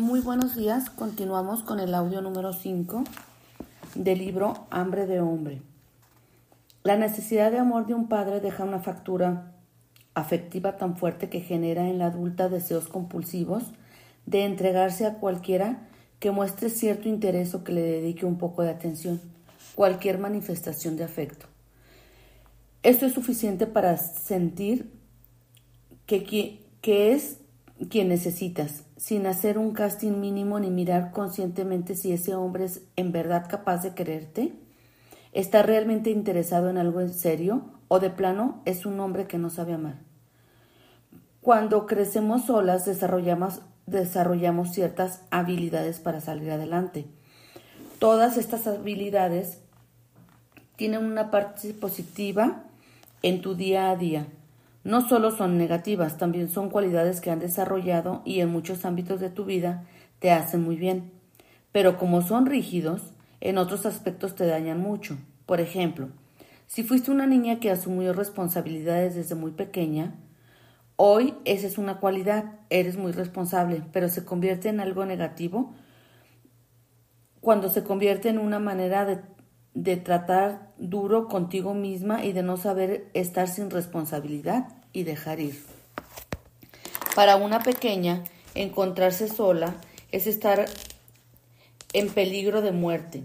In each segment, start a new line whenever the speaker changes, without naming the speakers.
Muy buenos días, continuamos con el audio número 5 del libro Hambre de Hombre. La necesidad de amor de un padre deja una factura afectiva tan fuerte que genera en la adulta deseos compulsivos de entregarse a cualquiera que muestre cierto interés o que le dedique un poco de atención, cualquier manifestación de afecto. Esto es suficiente para sentir que, que es quien necesitas, sin hacer un casting mínimo ni mirar conscientemente si ese hombre es en verdad capaz de quererte, está realmente interesado en algo en serio o de plano es un hombre que no sabe amar. Cuando crecemos solas desarrollamos, desarrollamos ciertas habilidades para salir adelante. Todas estas habilidades tienen una parte positiva en tu día a día no solo son negativas, también son cualidades que han desarrollado y en muchos ámbitos de tu vida te hacen muy bien. Pero como son rígidos, en otros aspectos te dañan mucho. Por ejemplo, si fuiste una niña que asumió responsabilidades desde muy pequeña, hoy esa es una cualidad, eres muy responsable, pero se convierte en algo negativo cuando se convierte en una manera de de tratar duro contigo misma y de no saber estar sin responsabilidad y dejar ir. Para una pequeña, encontrarse sola es estar en peligro de muerte.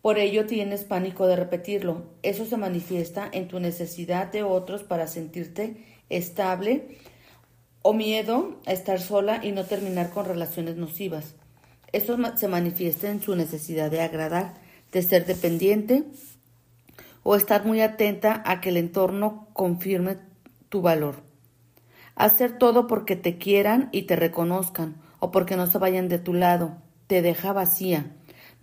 Por ello tienes pánico de repetirlo. Eso se manifiesta en tu necesidad de otros para sentirte estable o miedo a estar sola y no terminar con relaciones nocivas. Eso se manifiesta en su necesidad de agradar de ser dependiente o estar muy atenta a que el entorno confirme tu valor. Hacer todo porque te quieran y te reconozcan o porque no se vayan de tu lado te deja vacía,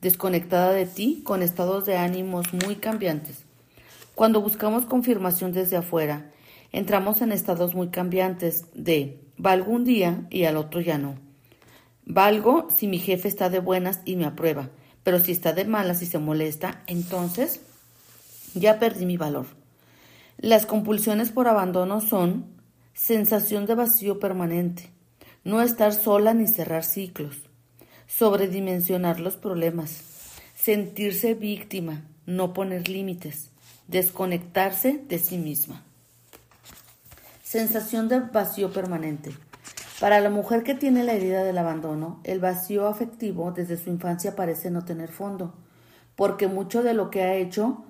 desconectada de ti con estados de ánimos muy cambiantes. Cuando buscamos confirmación desde afuera, entramos en estados muy cambiantes de valgo un día y al otro ya no. Valgo si mi jefe está de buenas y me aprueba, pero si está de malas y se molesta, entonces ya perdí mi valor. Las compulsiones por abandono son sensación de vacío permanente, no estar sola ni cerrar ciclos, sobredimensionar los problemas, sentirse víctima, no poner límites, desconectarse de sí misma. Sensación de vacío permanente. Para la mujer que tiene la herida del abandono, el vacío afectivo desde su infancia parece no tener fondo, porque mucho de lo que ha hecho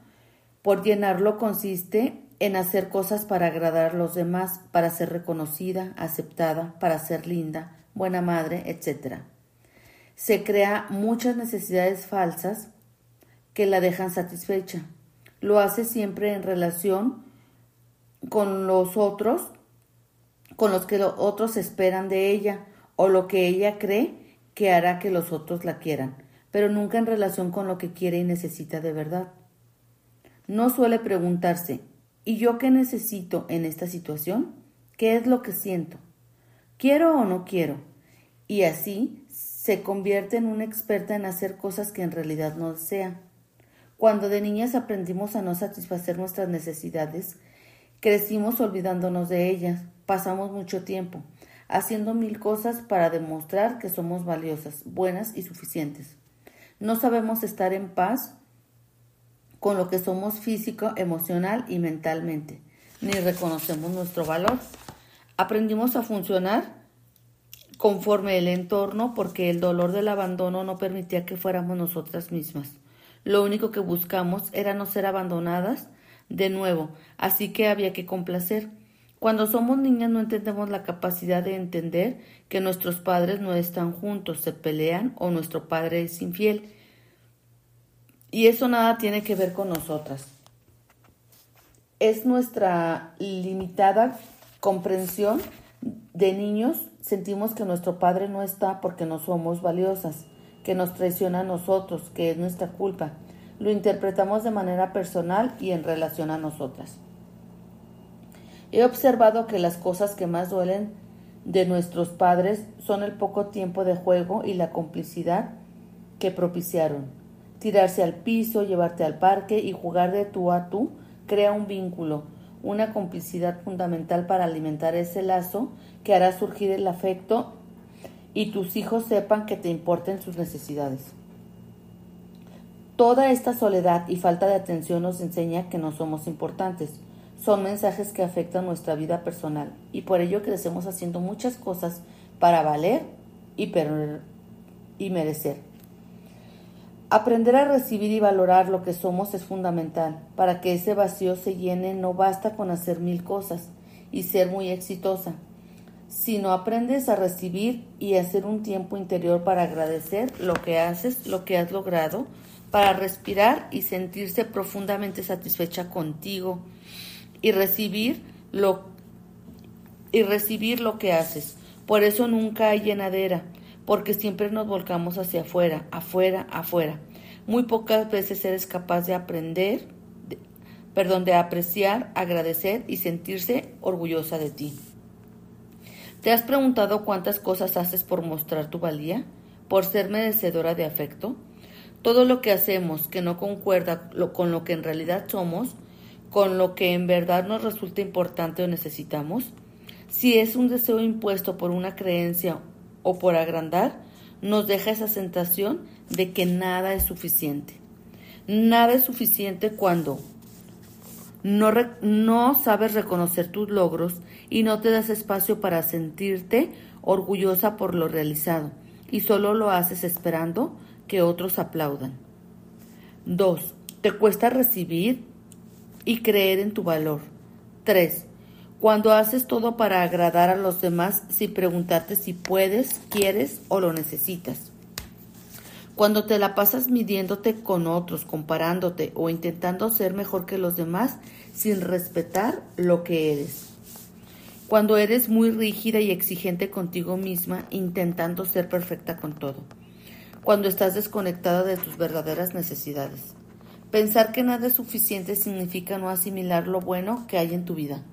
por llenarlo consiste en hacer cosas para agradar a los demás, para ser reconocida, aceptada, para ser linda, buena madre, etc. Se crea muchas necesidades falsas que la dejan satisfecha. Lo hace siempre en relación con los otros con los que los otros esperan de ella o lo que ella cree que hará que los otros la quieran, pero nunca en relación con lo que quiere y necesita de verdad. No suele preguntarse ¿y yo qué necesito en esta situación? ¿Qué es lo que siento? ¿Quiero o no quiero? Y así se convierte en una experta en hacer cosas que en realidad no desea. Cuando de niñas aprendimos a no satisfacer nuestras necesidades, crecimos olvidándonos de ellas, pasamos mucho tiempo haciendo mil cosas para demostrar que somos valiosas, buenas y suficientes. No sabemos estar en paz con lo que somos físico, emocional y mentalmente, ni reconocemos nuestro valor. Aprendimos a funcionar conforme el entorno porque el dolor del abandono no permitía que fuéramos nosotras mismas. Lo único que buscamos era no ser abandonadas de nuevo, así que había que complacer. Cuando somos niñas no entendemos la capacidad de entender que nuestros padres no están juntos, se pelean o nuestro padre es infiel. Y eso nada tiene que ver con nosotras. Es nuestra limitada comprensión de niños, sentimos que nuestro padre no está porque no somos valiosas, que nos traiciona a nosotros, que es nuestra culpa. Lo interpretamos de manera personal y en relación a nosotras. He observado que las cosas que más duelen de nuestros padres son el poco tiempo de juego y la complicidad que propiciaron. Tirarse al piso, llevarte al parque y jugar de tú a tú crea un vínculo, una complicidad fundamental para alimentar ese lazo que hará surgir el afecto y tus hijos sepan que te importen sus necesidades. Toda esta soledad y falta de atención nos enseña que no somos importantes. Son mensajes que afectan nuestra vida personal y por ello crecemos haciendo muchas cosas para valer y, y merecer. Aprender a recibir y valorar lo que somos es fundamental. Para que ese vacío se llene no basta con hacer mil cosas y ser muy exitosa, sino aprendes a recibir y hacer un tiempo interior para agradecer lo que haces, lo que has logrado, para respirar y sentirse profundamente satisfecha contigo y recibir lo y recibir lo que haces. Por eso nunca hay llenadera, porque siempre nos volcamos hacia afuera, afuera, afuera. Muy pocas veces eres capaz de aprender, perdón, de apreciar, agradecer y sentirse orgullosa de ti. ¿Te has preguntado cuántas cosas haces por mostrar tu valía? ¿Por ser merecedora de afecto? Todo lo que hacemos que no concuerda con lo que en realidad somos, con lo que en verdad nos resulta importante o necesitamos, si es un deseo impuesto por una creencia o por agrandar, nos deja esa sensación de que nada es suficiente. Nada es suficiente cuando no, no sabes reconocer tus logros y no te das espacio para sentirte orgullosa por lo realizado y solo lo haces esperando que otros aplaudan. 2. Te cuesta recibir y creer en tu valor. 3. Cuando haces todo para agradar a los demás sin preguntarte si puedes, quieres o lo necesitas. Cuando te la pasas midiéndote con otros, comparándote o intentando ser mejor que los demás sin respetar lo que eres. Cuando eres muy rígida y exigente contigo misma, intentando ser perfecta con todo. Cuando estás desconectada de tus verdaderas necesidades. Pensar que nada es suficiente significa no asimilar lo bueno que hay en tu vida.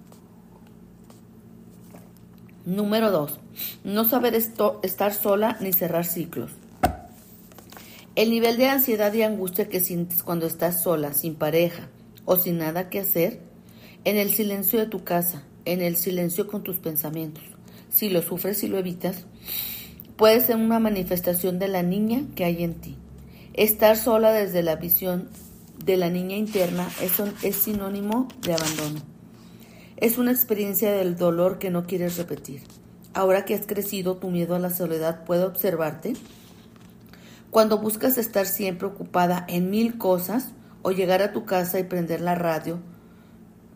Número 2. No saber estar sola ni cerrar ciclos. El nivel de ansiedad y angustia que sientes cuando estás sola, sin pareja o sin nada que hacer, en el silencio de tu casa, en el silencio con tus pensamientos, si lo sufres y lo evitas, puede ser una manifestación de la niña que hay en ti. Estar sola desde la visión de la niña interna es, es sinónimo de abandono. Es una experiencia del dolor que no quieres repetir. Ahora que has crecido, tu miedo a la soledad puede observarte. Cuando buscas estar siempre ocupada en mil cosas o llegar a tu casa y prender la radio,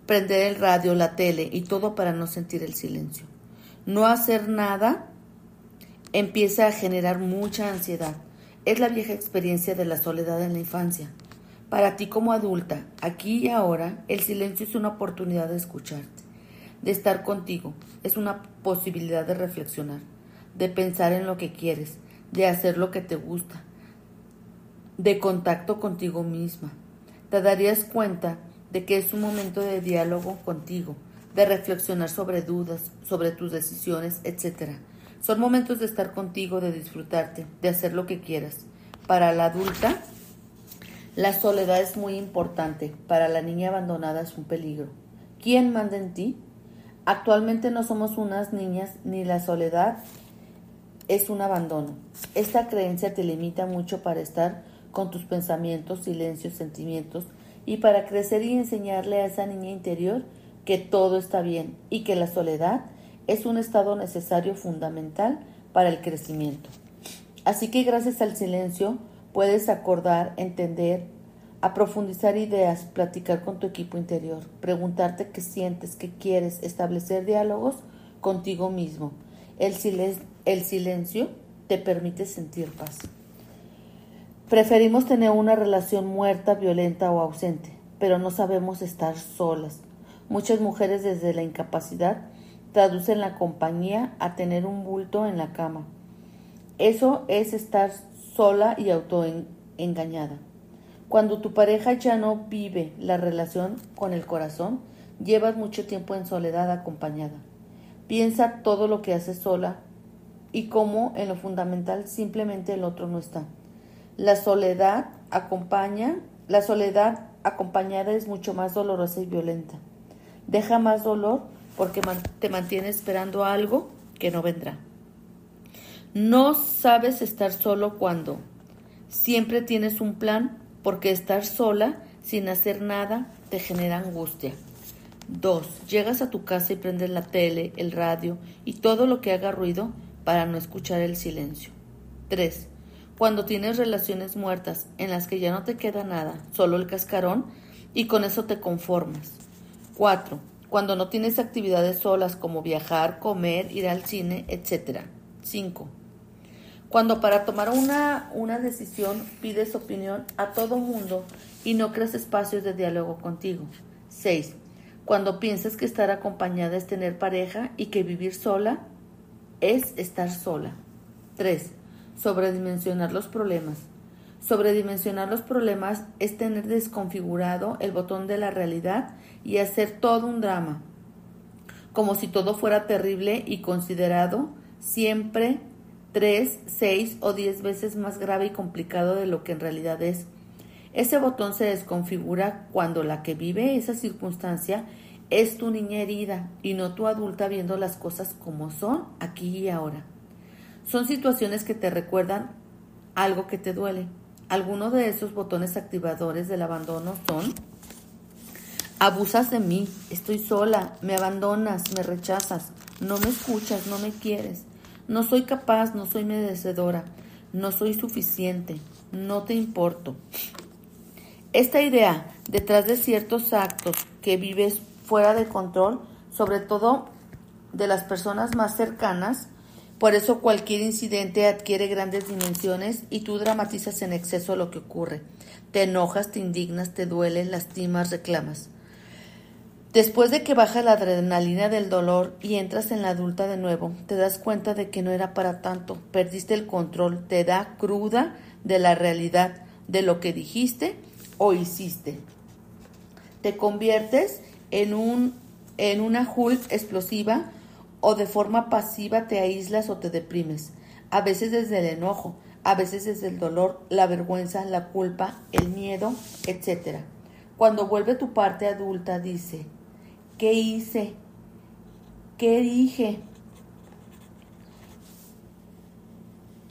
prender el radio, la tele y todo para no sentir el silencio. No hacer nada empieza a generar mucha ansiedad. Es la vieja experiencia de la soledad en la infancia. Para ti como adulta, aquí y ahora, el silencio es una oportunidad de escucharte, de estar contigo, es una posibilidad de reflexionar, de pensar en lo que quieres, de hacer lo que te gusta, de contacto contigo misma. Te darías cuenta de que es un momento de diálogo contigo, de reflexionar sobre dudas, sobre tus decisiones, etc. Son momentos de estar contigo, de disfrutarte, de hacer lo que quieras. Para la adulta, la soledad es muy importante, para la niña abandonada es un peligro. ¿Quién manda en ti? Actualmente no somos unas niñas ni la soledad es un abandono. Esta creencia te limita mucho para estar con tus pensamientos, silencios, sentimientos y para crecer y enseñarle a esa niña interior que todo está bien y que la soledad es un estado necesario fundamental para el crecimiento. Así que gracias al silencio Puedes acordar, entender, a profundizar ideas, platicar con tu equipo interior, preguntarte qué sientes, qué quieres, establecer diálogos contigo mismo. El, el silencio te permite sentir paz. Preferimos tener una relación muerta, violenta o ausente, pero no sabemos estar solas. Muchas mujeres desde la incapacidad traducen la compañía a tener un bulto en la cama. Eso es estar sola y autoengañada. Cuando tu pareja ya no vive la relación con el corazón, llevas mucho tiempo en soledad acompañada. Piensa todo lo que haces sola y cómo en lo fundamental simplemente el otro no está. La soledad acompaña, la soledad acompañada es mucho más dolorosa y violenta. Deja más dolor porque te mantiene esperando algo que no vendrá. No sabes estar solo cuando siempre tienes un plan porque estar sola sin hacer nada te genera angustia. 2. Llegas a tu casa y prendes la tele, el radio y todo lo que haga ruido para no escuchar el silencio. 3. Cuando tienes relaciones muertas en las que ya no te queda nada, solo el cascarón, y con eso te conformas. 4. Cuando no tienes actividades solas como viajar, comer, ir al cine, etc. 5. Cuando para tomar una, una decisión pides opinión a todo mundo y no creas espacios de diálogo contigo. 6. Cuando piensas que estar acompañada es tener pareja y que vivir sola es estar sola. 3. Sobredimensionar los problemas. Sobredimensionar los problemas es tener desconfigurado el botón de la realidad y hacer todo un drama, como si todo fuera terrible y considerado siempre tres, seis o diez veces más grave y complicado de lo que en realidad es. Ese botón se desconfigura cuando la que vive esa circunstancia es tu niña herida y no tu adulta viendo las cosas como son aquí y ahora. Son situaciones que te recuerdan algo que te duele. Algunos de esos botones activadores del abandono son abusas de mí, estoy sola, me abandonas, me rechazas, no me escuchas, no me quieres, no soy capaz, no soy merecedora, no soy suficiente, no te importo. Esta idea detrás de ciertos actos que vives fuera de control, sobre todo de las personas más cercanas, por eso cualquier incidente adquiere grandes dimensiones y tú dramatizas en exceso lo que ocurre. Te enojas, te indignas, te duele, lastimas, reclamas. Después de que baja la adrenalina del dolor y entras en la adulta de nuevo, te das cuenta de que no era para tanto, perdiste el control, te da cruda de la realidad, de lo que dijiste o hiciste. Te conviertes en, un, en una Hulk explosiva o de forma pasiva te aíslas o te deprimes, a veces desde el enojo, a veces desde el dolor, la vergüenza, la culpa, el miedo, etc. Cuando vuelve tu parte adulta dice, ¿qué hice? ¿Qué dije?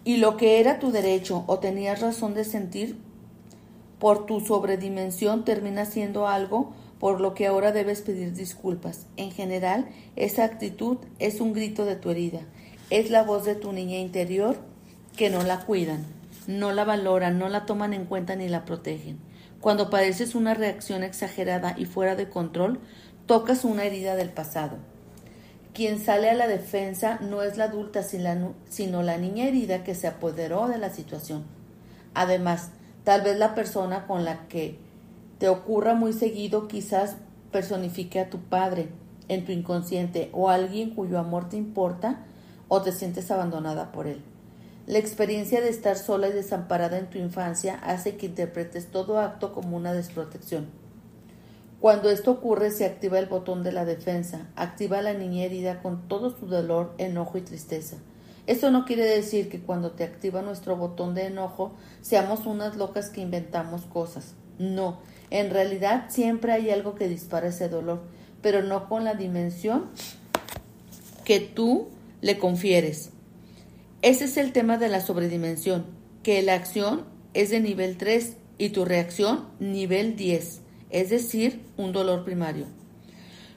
Y lo que era tu derecho o tenías razón de sentir, por tu sobredimensión termina siendo algo por lo que ahora debes pedir disculpas. En general, esa actitud es un grito de tu herida, es la voz de tu niña interior que no la cuidan, no la valoran, no la toman en cuenta ni la protegen. Cuando padeces una reacción exagerada y fuera de control, tocas una herida del pasado. Quien sale a la defensa no es la adulta, sino la niña herida que se apoderó de la situación. Además, tal vez la persona con la que te ocurra muy seguido, quizás personifique a tu padre en tu inconsciente o alguien cuyo amor te importa o te sientes abandonada por él. La experiencia de estar sola y desamparada en tu infancia hace que interpretes todo acto como una desprotección. Cuando esto ocurre se activa el botón de la defensa, activa la niña herida con todo su dolor, enojo y tristeza. Esto no quiere decir que cuando te activa nuestro botón de enojo seamos unas locas que inventamos cosas. No, en realidad siempre hay algo que dispara ese dolor, pero no con la dimensión que tú le confieres. Ese es el tema de la sobredimensión, que la acción es de nivel 3 y tu reacción nivel 10, es decir, un dolor primario.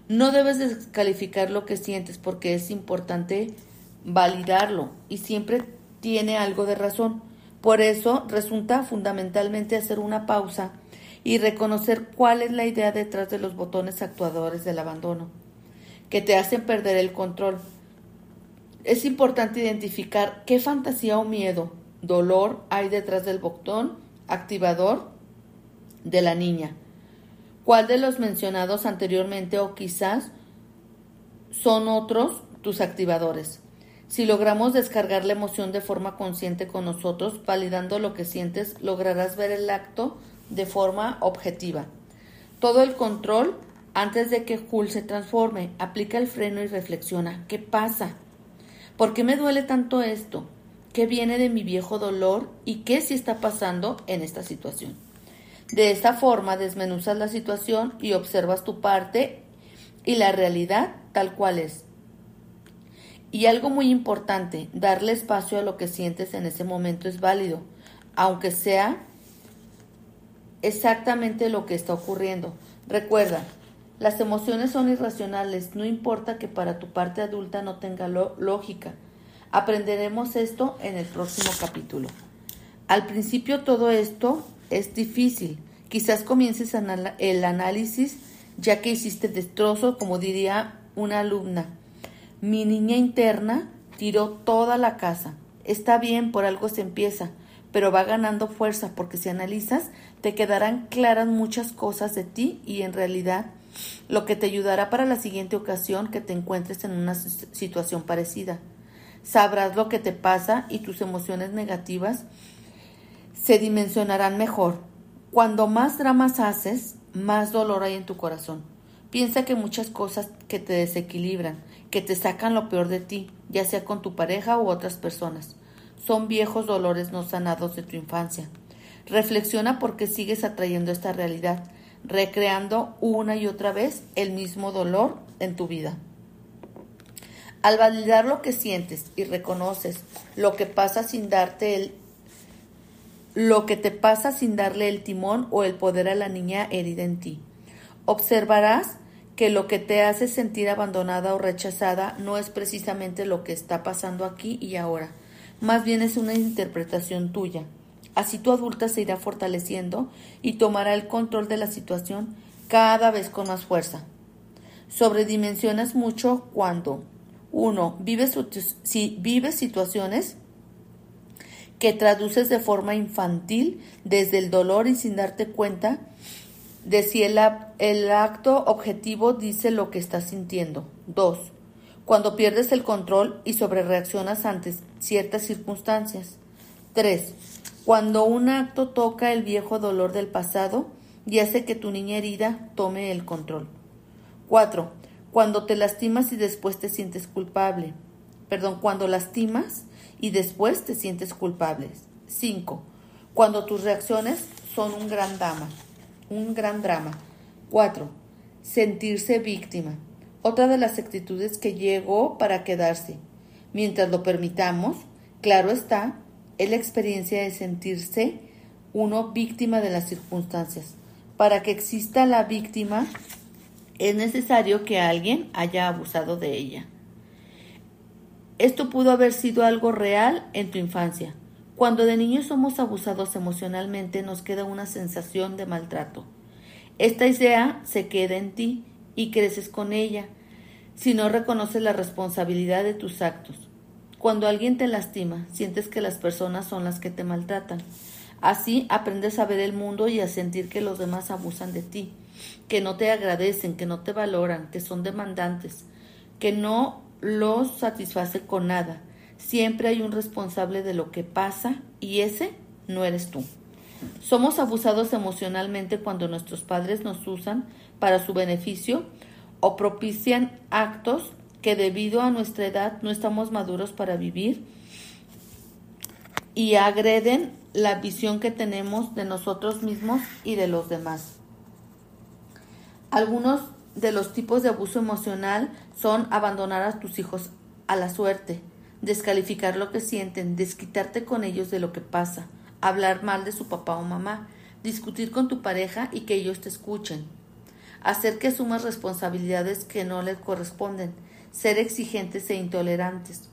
No debes descalificar lo que sientes porque es importante validarlo y siempre tiene algo de razón. Por eso resulta fundamentalmente hacer una pausa y reconocer cuál es la idea detrás de los botones actuadores del abandono, que te hacen perder el control. Es importante identificar qué fantasía o miedo, dolor hay detrás del botón activador de la niña. ¿Cuál de los mencionados anteriormente o quizás son otros tus activadores? Si logramos descargar la emoción de forma consciente con nosotros, validando lo que sientes, lograrás ver el acto de forma objetiva. Todo el control antes de que Hull se transforme, aplica el freno y reflexiona. ¿Qué pasa? ¿Por qué me duele tanto esto? ¿Qué viene de mi viejo dolor? ¿Y qué si está pasando en esta situación? De esta forma desmenuzas la situación y observas tu parte y la realidad tal cual es. Y algo muy importante, darle espacio a lo que sientes en ese momento es válido, aunque sea exactamente lo que está ocurriendo. Recuerda, las emociones son irracionales, no importa que para tu parte adulta no tenga lógica. Aprenderemos esto en el próximo capítulo. Al principio todo esto es difícil. Quizás comiences el análisis ya que hiciste destrozo, como diría una alumna. Mi niña interna tiró toda la casa. Está bien, por algo se empieza, pero va ganando fuerza porque si analizas te quedarán claras muchas cosas de ti y en realidad lo que te ayudará para la siguiente ocasión que te encuentres en una situación parecida. Sabrás lo que te pasa y tus emociones negativas se dimensionarán mejor. Cuando más dramas haces, más dolor hay en tu corazón. Piensa que muchas cosas que te desequilibran, que te sacan lo peor de ti, ya sea con tu pareja u otras personas, son viejos dolores no sanados de tu infancia. Reflexiona por qué sigues atrayendo esta realidad, recreando una y otra vez el mismo dolor en tu vida. Al validar lo que sientes y reconoces lo que pasa sin darte el lo que te pasa sin darle el timón o el poder a la niña herida en ti. Observarás que lo que te hace sentir abandonada o rechazada no es precisamente lo que está pasando aquí y ahora, más bien es una interpretación tuya. Así tu adulta se irá fortaleciendo y tomará el control de la situación cada vez con más fuerza. Sobredimensionas mucho cuando uno Vives, si vives situaciones que traduces de forma infantil desde el dolor y sin darte cuenta de si el, acto objetivo dice lo que estás sintiendo. 2. Cuando pierdes el control y sobrereaccionas ante ciertas circunstancias. 3. Cuando un acto toca el viejo dolor del pasado y hace que tu niña herida tome el control. 4. Cuando te lastimas y después te sientes culpable. Perdón, cuando lastimas y después te sientes culpable. 5. Cuando tus reacciones son un gran drama un gran drama. 4. Sentirse víctima. Otra de las actitudes que llegó para quedarse. Mientras lo permitamos, claro está, es la experiencia de sentirse uno víctima de las circunstancias. Para que exista la víctima, es necesario que alguien haya abusado de ella. Esto pudo haber sido algo real en tu infancia, cuando de niños somos abusados emocionalmente nos queda una sensación de maltrato. Esta idea se queda en ti y creces con ella si no reconoces la responsabilidad de tus actos. Cuando alguien te lastima, sientes que las personas son las que te maltratan. Así aprendes a ver el mundo y a sentir que los demás abusan de ti, que no te agradecen, que no te valoran, que son demandantes, que no los satisface con nada Siempre hay un responsable de lo que pasa y ese no eres tú. Somos abusados emocionalmente cuando nuestros padres nos usan para su beneficio o propician actos que debido a nuestra edad no estamos maduros para vivir y agreden la visión que tenemos de nosotros mismos y de los demás. Algunos de los tipos de abuso emocional son abandonar a tus hijos a la suerte, descalificar lo que sienten, desquitarte con ellos de lo que pasa, hablar mal de su papá o mamá, discutir con tu pareja y que ellos te escuchen, hacer que asumas responsabilidades que no les corresponden, ser exigentes e intolerantes,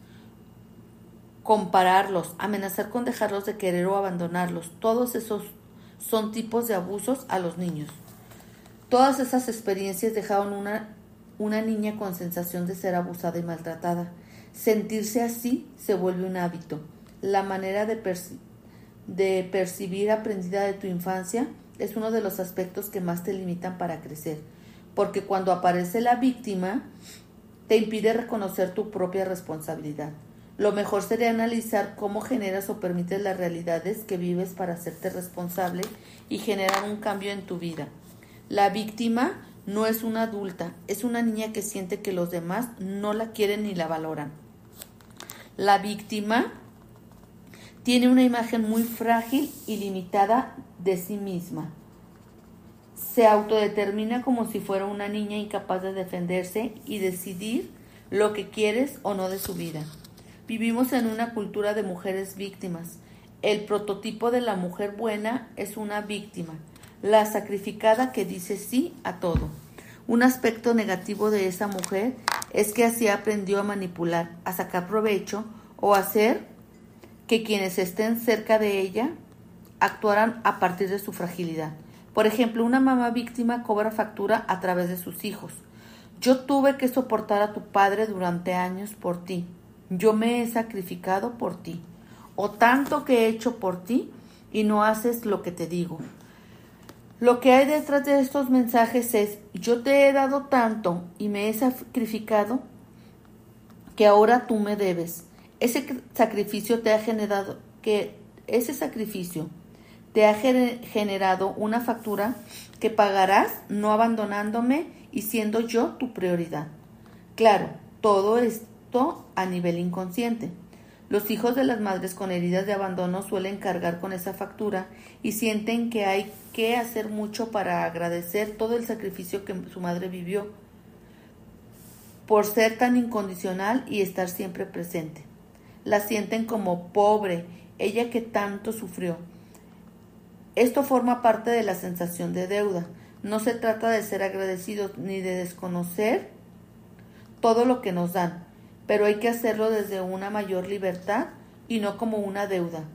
compararlos, amenazar con dejarlos de querer o abandonarlos, todos esos son tipos de abusos a los niños. Todas esas experiencias dejaron una, una niña con sensación de ser abusada y maltratada. Sentirse así se vuelve un hábito. La manera de, de percibir aprendida de tu infancia es uno de los aspectos que más te limitan para crecer, porque cuando aparece la víctima, te impide reconocer tu propia responsabilidad. Lo mejor sería analizar cómo generas o permites las realidades que vives para hacerte responsable y generar un cambio en tu vida. La víctima no es una adulta, es una niña que siente que los demás no la quieren ni la valoran. La víctima tiene una imagen muy frágil y limitada de sí misma. Se autodetermina como si fuera una niña incapaz de defenderse y decidir lo que quieres o no de su vida. Vivimos en una cultura de mujeres víctimas. El prototipo de la mujer buena es una víctima, la sacrificada que dice sí a todo. Un aspecto negativo de esa mujer es que así aprendió a manipular, a sacar provecho o a hacer que quienes estén cerca de ella actuaran a partir de su fragilidad. Por ejemplo, una mamá víctima cobra factura a través de sus hijos. Yo tuve que soportar a tu padre durante años por ti. Yo me he sacrificado por ti. O tanto que he hecho por ti y no haces lo que te digo. Lo que hay detrás de estos mensajes es, yo te he dado tanto y me he sacrificado que ahora tú me debes. Ese sacrificio te ha generado que ese sacrificio te ha generado una factura que pagarás no abandonándome y siendo yo tu prioridad. Claro, todo esto a nivel inconsciente. Los hijos de las madres con heridas de abandono suelen cargar con esa factura y sienten que hay que hacer mucho para agradecer todo el sacrificio que su madre vivió por ser tan incondicional y estar siempre presente. La sienten como pobre, ella que tanto sufrió. Esto forma parte de la sensación de deuda. No se trata de ser agradecidos ni de desconocer todo lo que nos dan, pero hay que hacerlo desde una mayor libertad y no como una deuda.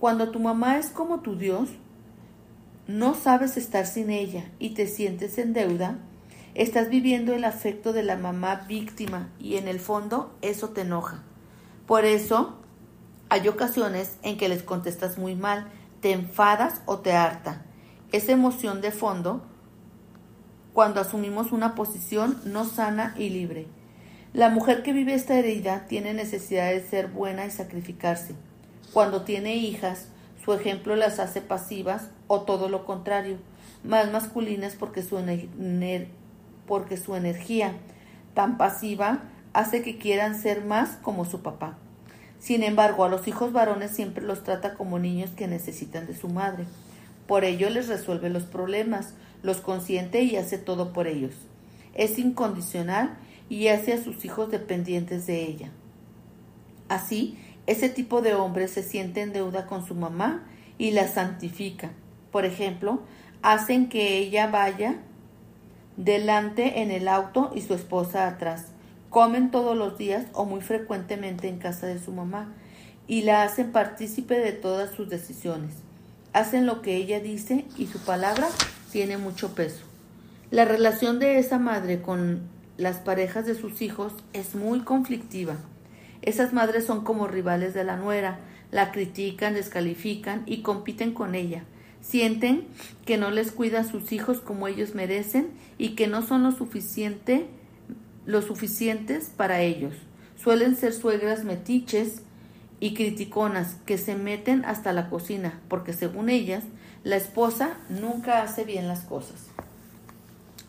Cuando tu mamá es como tu Dios, no sabes estar sin ella y te sientes en deuda, estás viviendo el afecto de la mamá víctima y en el fondo eso te enoja. Por eso hay ocasiones en que les contestas muy mal, te enfadas o te harta. Esa emoción de fondo cuando asumimos una posición no sana y libre. La mujer que vive esta herida tiene necesidad de ser buena y sacrificarse. Cuando tiene hijas, su ejemplo las hace pasivas o todo lo contrario, más masculinas porque su, porque su energía tan pasiva hace que quieran ser más como su papá. Sin embargo, a los hijos varones siempre los trata como niños que necesitan de su madre. Por ello les resuelve los problemas, los consiente y hace todo por ellos. Es incondicional y hace a sus hijos dependientes de ella. Así, ese tipo de hombre se siente en deuda con su mamá y la santifica. Por ejemplo, hacen que ella vaya delante en el auto y su esposa atrás. Comen todos los días o muy frecuentemente en casa de su mamá y la hacen partícipe de todas sus decisiones. Hacen lo que ella dice y su palabra tiene mucho peso. La relación de esa madre con las parejas de sus hijos es muy conflictiva. Esas madres son como rivales de la nuera, la critican, descalifican y compiten con ella. Sienten que no les cuida a sus hijos como ellos merecen y que no son lo suficiente lo suficientes para ellos. Suelen ser suegras metiches y criticonas que se meten hasta la cocina, porque según ellas, la esposa nunca hace bien las cosas.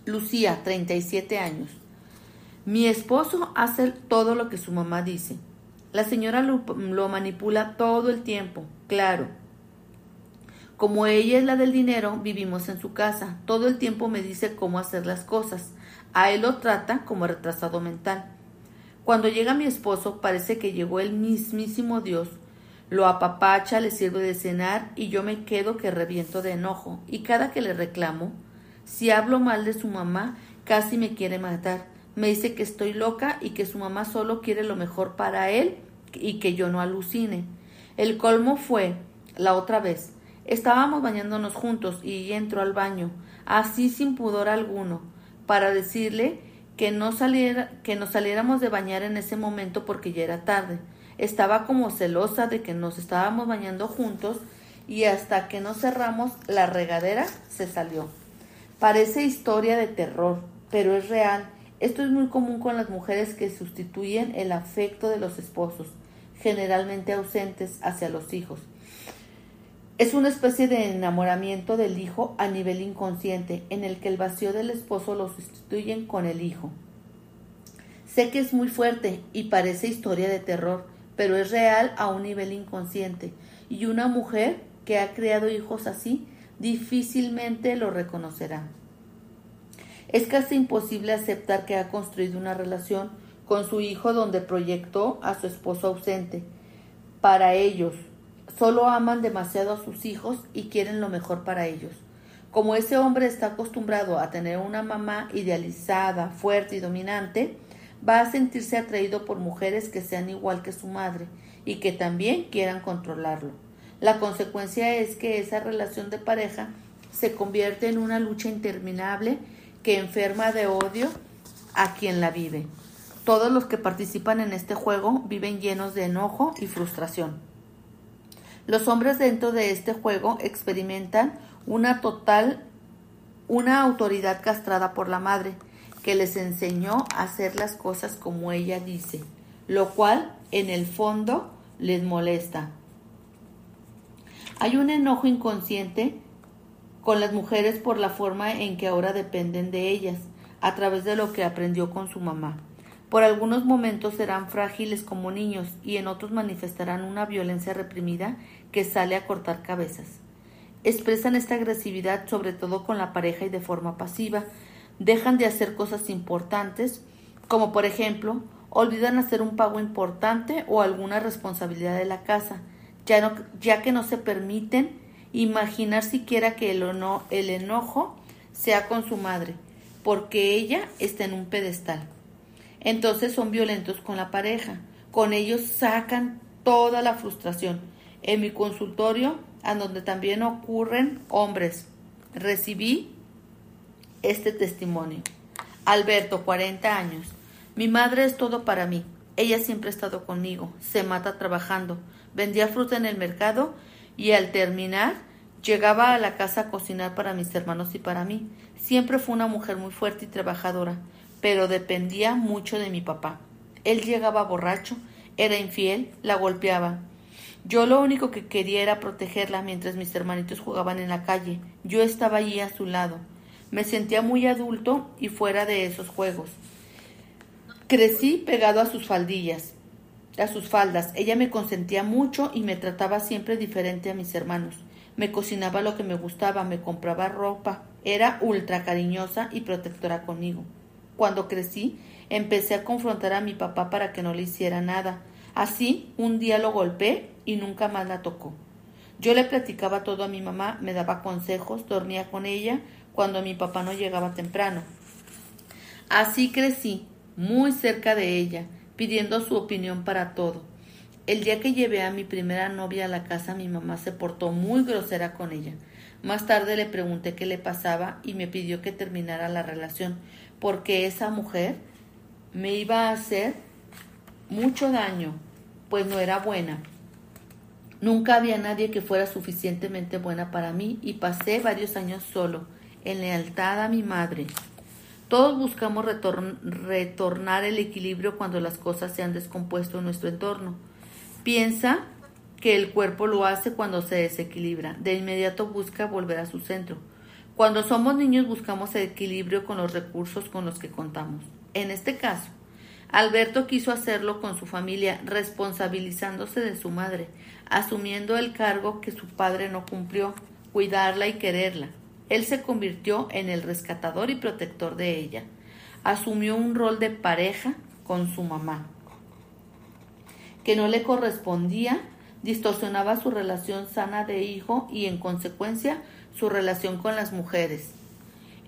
Lucía, 37 años. Mi esposo hace todo lo que su mamá dice. La señora lo, manipula todo el tiempo, claro. Como ella es la del dinero, vivimos en su casa. Todo el tiempo me dice cómo hacer las cosas. A él lo trata como retrasado mental. Cuando llega mi esposo, parece que llegó el mismísimo Dios. Lo apapacha, le sirve de cenar y yo me quedo que reviento de enojo. Y cada que le reclamo, si hablo mal de su mamá, casi me quiere matar me dice que estoy loca y que su mamá solo quiere lo mejor para él y que yo no alucine. El colmo fue la otra vez. Estábamos bañándonos juntos y entró al baño, así sin pudor alguno, para decirle que no saliera, que nos saliéramos de bañar en ese momento porque ya era tarde. Estaba como celosa de que nos estábamos bañando juntos y hasta que no cerramos la regadera se salió. Parece historia de terror, pero es real esto es muy común con las mujeres que sustituyen el afecto de los esposos, generalmente ausentes hacia los hijos. Es una especie de enamoramiento del hijo a nivel inconsciente, en el que el vacío del esposo lo sustituyen con el hijo. Sé que es muy fuerte y parece historia de terror, pero es real a un nivel inconsciente, y una mujer que ha criado hijos así difícilmente lo reconocerá. Es casi imposible aceptar que ha construido una relación con su hijo donde proyectó a su esposo ausente. Para ellos, solo aman demasiado a sus hijos y quieren lo mejor para ellos. Como ese hombre está acostumbrado a tener una mamá idealizada, fuerte y dominante, va a sentirse atraído por mujeres que sean igual que su madre y que también quieran controlarlo. La consecuencia es que esa relación de pareja se convierte en una lucha interminable que enferma de odio a quien la vive. Todos los que participan en este juego viven llenos de enojo y frustración. Los hombres dentro de este juego experimentan una total, una autoridad castrada por la madre, que les enseñó a hacer las cosas como ella dice, lo cual en el fondo les molesta. Hay un enojo inconsciente con las mujeres por la forma en que ahora dependen de ellas, a través de lo que aprendió con su mamá. Por algunos momentos serán frágiles como niños y en otros manifestarán una violencia reprimida que sale a cortar cabezas. Expresan esta agresividad sobre todo con la pareja y de forma pasiva. Dejan de hacer cosas importantes, como por ejemplo, olvidan hacer un pago importante o alguna responsabilidad de la casa, ya, ya que no se permiten imaginar siquiera que el, el enojo sea con su madre, porque ella está en un pedestal. Entonces son violentos con la pareja. Con ellos sacan toda la frustración. En mi consultorio, a donde también ocurren hombres, recibí este testimonio. Alberto, 40 años. Mi madre es todo para mí. Ella siempre ha estado conmigo. Se mata trabajando. Vendía fruta en el mercado y al terminar llegaba a la casa a cocinar para mis hermanos y para mí. Siempre fue una mujer muy fuerte y trabajadora pero dependía mucho de mi papá. Él llegaba borracho, era infiel, la golpeaba. Yo lo único que quería era protegerla mientras mis hermanitos jugaban en la calle. Yo estaba allí a su lado. Me sentía muy adulto y fuera de esos juegos. Crecí pegado a sus faldillas, a sus faldas. Ella me consentía mucho y me trataba siempre diferente a mis hermanos. Me cocinaba lo que me gustaba, me compraba ropa. Era ultra cariñosa y protectora conmigo. Cuando crecí, empecé a confrontar a mi papá para que no le hiciera nada. Así, un día lo golpeé y nunca más la tocó. Yo le platicaba todo a mi mamá, me daba consejos, dormía con ella cuando mi papá no llegaba temprano. Así crecí, muy cerca de ella, pidiendo su opinión para todo. El día que llevé a mi primera novia a la casa, mi mamá se portó muy grosera con ella. Más tarde le pregunté qué le pasaba y me pidió que terminara la relación, porque esa mujer me iba a hacer mucho daño, pues no era buena. Nunca había nadie que fuera suficientemente buena para mí y pasé varios años solo, en lealtad a mi madre. Todos buscamos retornar el equilibrio cuando las cosas se han descompuesto en nuestro entorno. Piensa que el cuerpo lo hace cuando se desequilibra. De inmediato busca volver a su centro. Cuando somos niños buscamos el equilibrio con los recursos con los que contamos. En este caso, Alberto quiso hacerlo con su familia, responsabilizándose de su madre, asumiendo el cargo que su padre no cumplió, cuidarla y quererla. Él se convirtió en el rescatador y protector de ella. Asumió un rol de pareja con su mamá, que no le correspondía, distorsionaba su relación sana de hijo y en consecuencia su relación con las mujeres.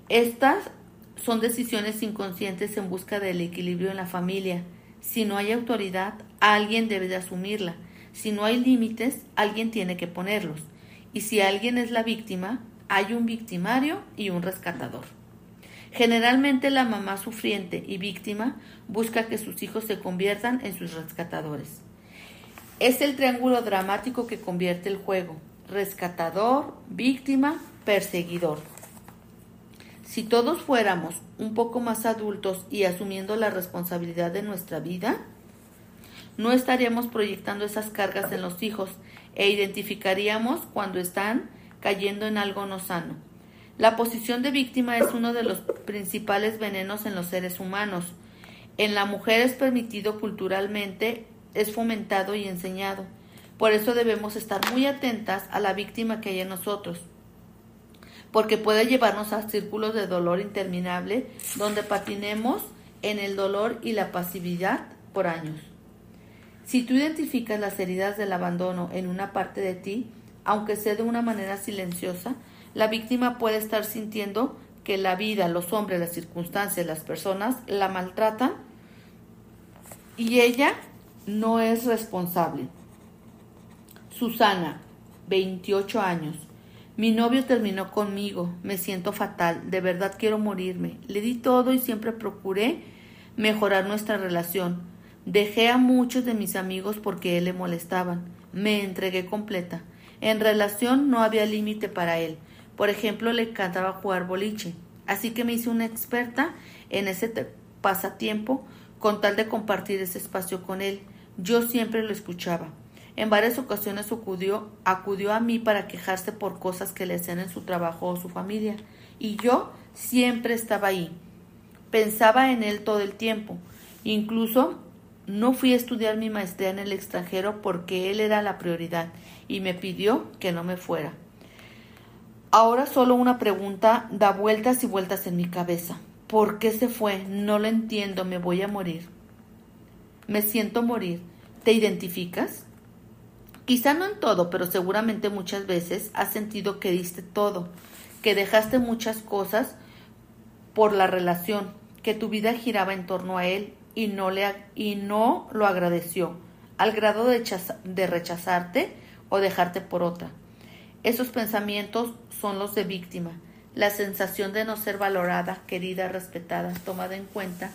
Estas son decisiones inconscientes en busca del equilibrio en la familia. Si no hay autoridad, alguien debe de asumirla. Si no hay límites, alguien tiene que ponerlos. Y si alguien es la víctima, hay un victimario y un rescatador. Generalmente la mamá sufriente y víctima busca que sus hijos se conviertan en sus rescatadores. Es el triángulo dramático que convierte el juego rescatador, víctima, perseguidor. Si todos fuéramos un poco más adultos y asumiendo la responsabilidad de nuestra vida, no estaríamos proyectando esas cargas en los hijos e identificaríamos cuando están cayendo en algo no sano. La posición de víctima es uno de los principales venenos en los seres humanos. En la mujer es permitido culturalmente, es fomentado y enseñado. Por eso debemos estar muy atentas a la víctima que hay en nosotros, porque puede llevarnos a círculos de dolor interminable donde patinemos en el dolor y la pasividad por años. Si tú identificas las heridas del abandono en una parte de ti, aunque sea de una manera silenciosa, la víctima puede estar sintiendo que la vida, los hombres, las circunstancias, las personas la maltratan y ella no es responsable. Susana, 28 años. Mi novio terminó conmigo, me siento fatal, de verdad quiero morirme. Le di todo y siempre procuré mejorar nuestra relación. Dejé a muchos de mis amigos porque él le molestaban. Me entregué completa. En relación no había límite para él. Por ejemplo, le encantaba jugar boliche. Así que me hice una experta en ese pasatiempo con tal de compartir ese espacio con él. Yo siempre lo escuchaba. En varias ocasiones acudió, a mí para quejarse por cosas que le hacían en su trabajo o su familia. Y yo siempre estaba ahí. Pensaba en él todo el tiempo. Incluso no fui a estudiar mi maestría en el extranjero porque él era la prioridad y me pidió que no me fuera. Ahora solo una pregunta da vueltas y vueltas en mi cabeza. ¿Por qué se fue? No lo entiendo, me voy a morir. Me siento morir. ¿Te identificas? Quizá no en todo, pero seguramente muchas veces has sentido que diste todo, que dejaste muchas cosas por la relación, que tu vida giraba en torno a él y no, le, y no lo agradeció, al grado de, de rechazarte o dejarte por otra. Esos pensamientos son los de víctima, la sensación de no ser valorada, querida, respetada, tomada en cuenta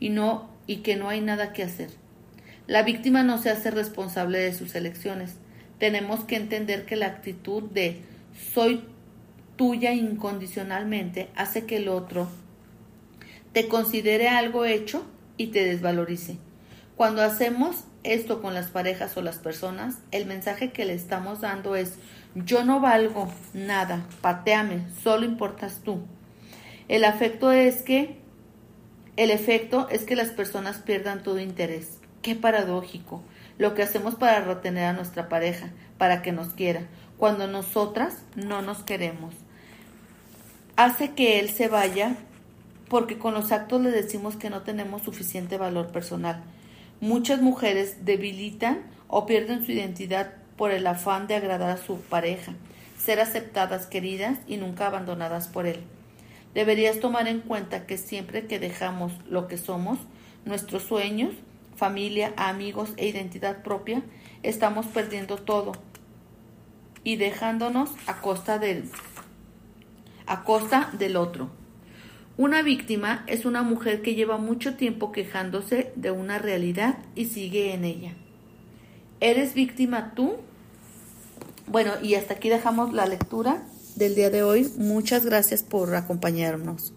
y no y que no hay nada que hacer. La víctima no se hace responsable de sus elecciones. Tenemos que entender que la actitud de soy tuya incondicionalmente hace que el otro te considere algo hecho y te desvalorice. Cuando hacemos esto con las parejas o las personas, el mensaje que le estamos dando es yo no valgo nada, pateame, solo importas tú. El afecto es que el efecto es que las personas pierdan todo interés. Qué paradójico. Lo que hacemos para retener a nuestra pareja, para que nos quiera, cuando nosotras no nos queremos. Hace que él se vaya porque con los actos le decimos que no tenemos suficiente valor personal. Muchas mujeres debilitan o pierden su identidad por el afán de agradar a su pareja, ser aceptadas, queridas y nunca abandonadas por él. Deberías tomar en cuenta que siempre que dejamos lo que somos, nuestros sueños, familia, amigos e identidad propia, estamos perdiendo todo y dejándonos a costa del a costa del otro. Una víctima es una mujer que lleva mucho tiempo quejándose de una realidad y sigue en ella. ¿Eres víctima tú? Bueno, y hasta aquí dejamos la lectura del día de hoy. Muchas gracias por acompañarnos.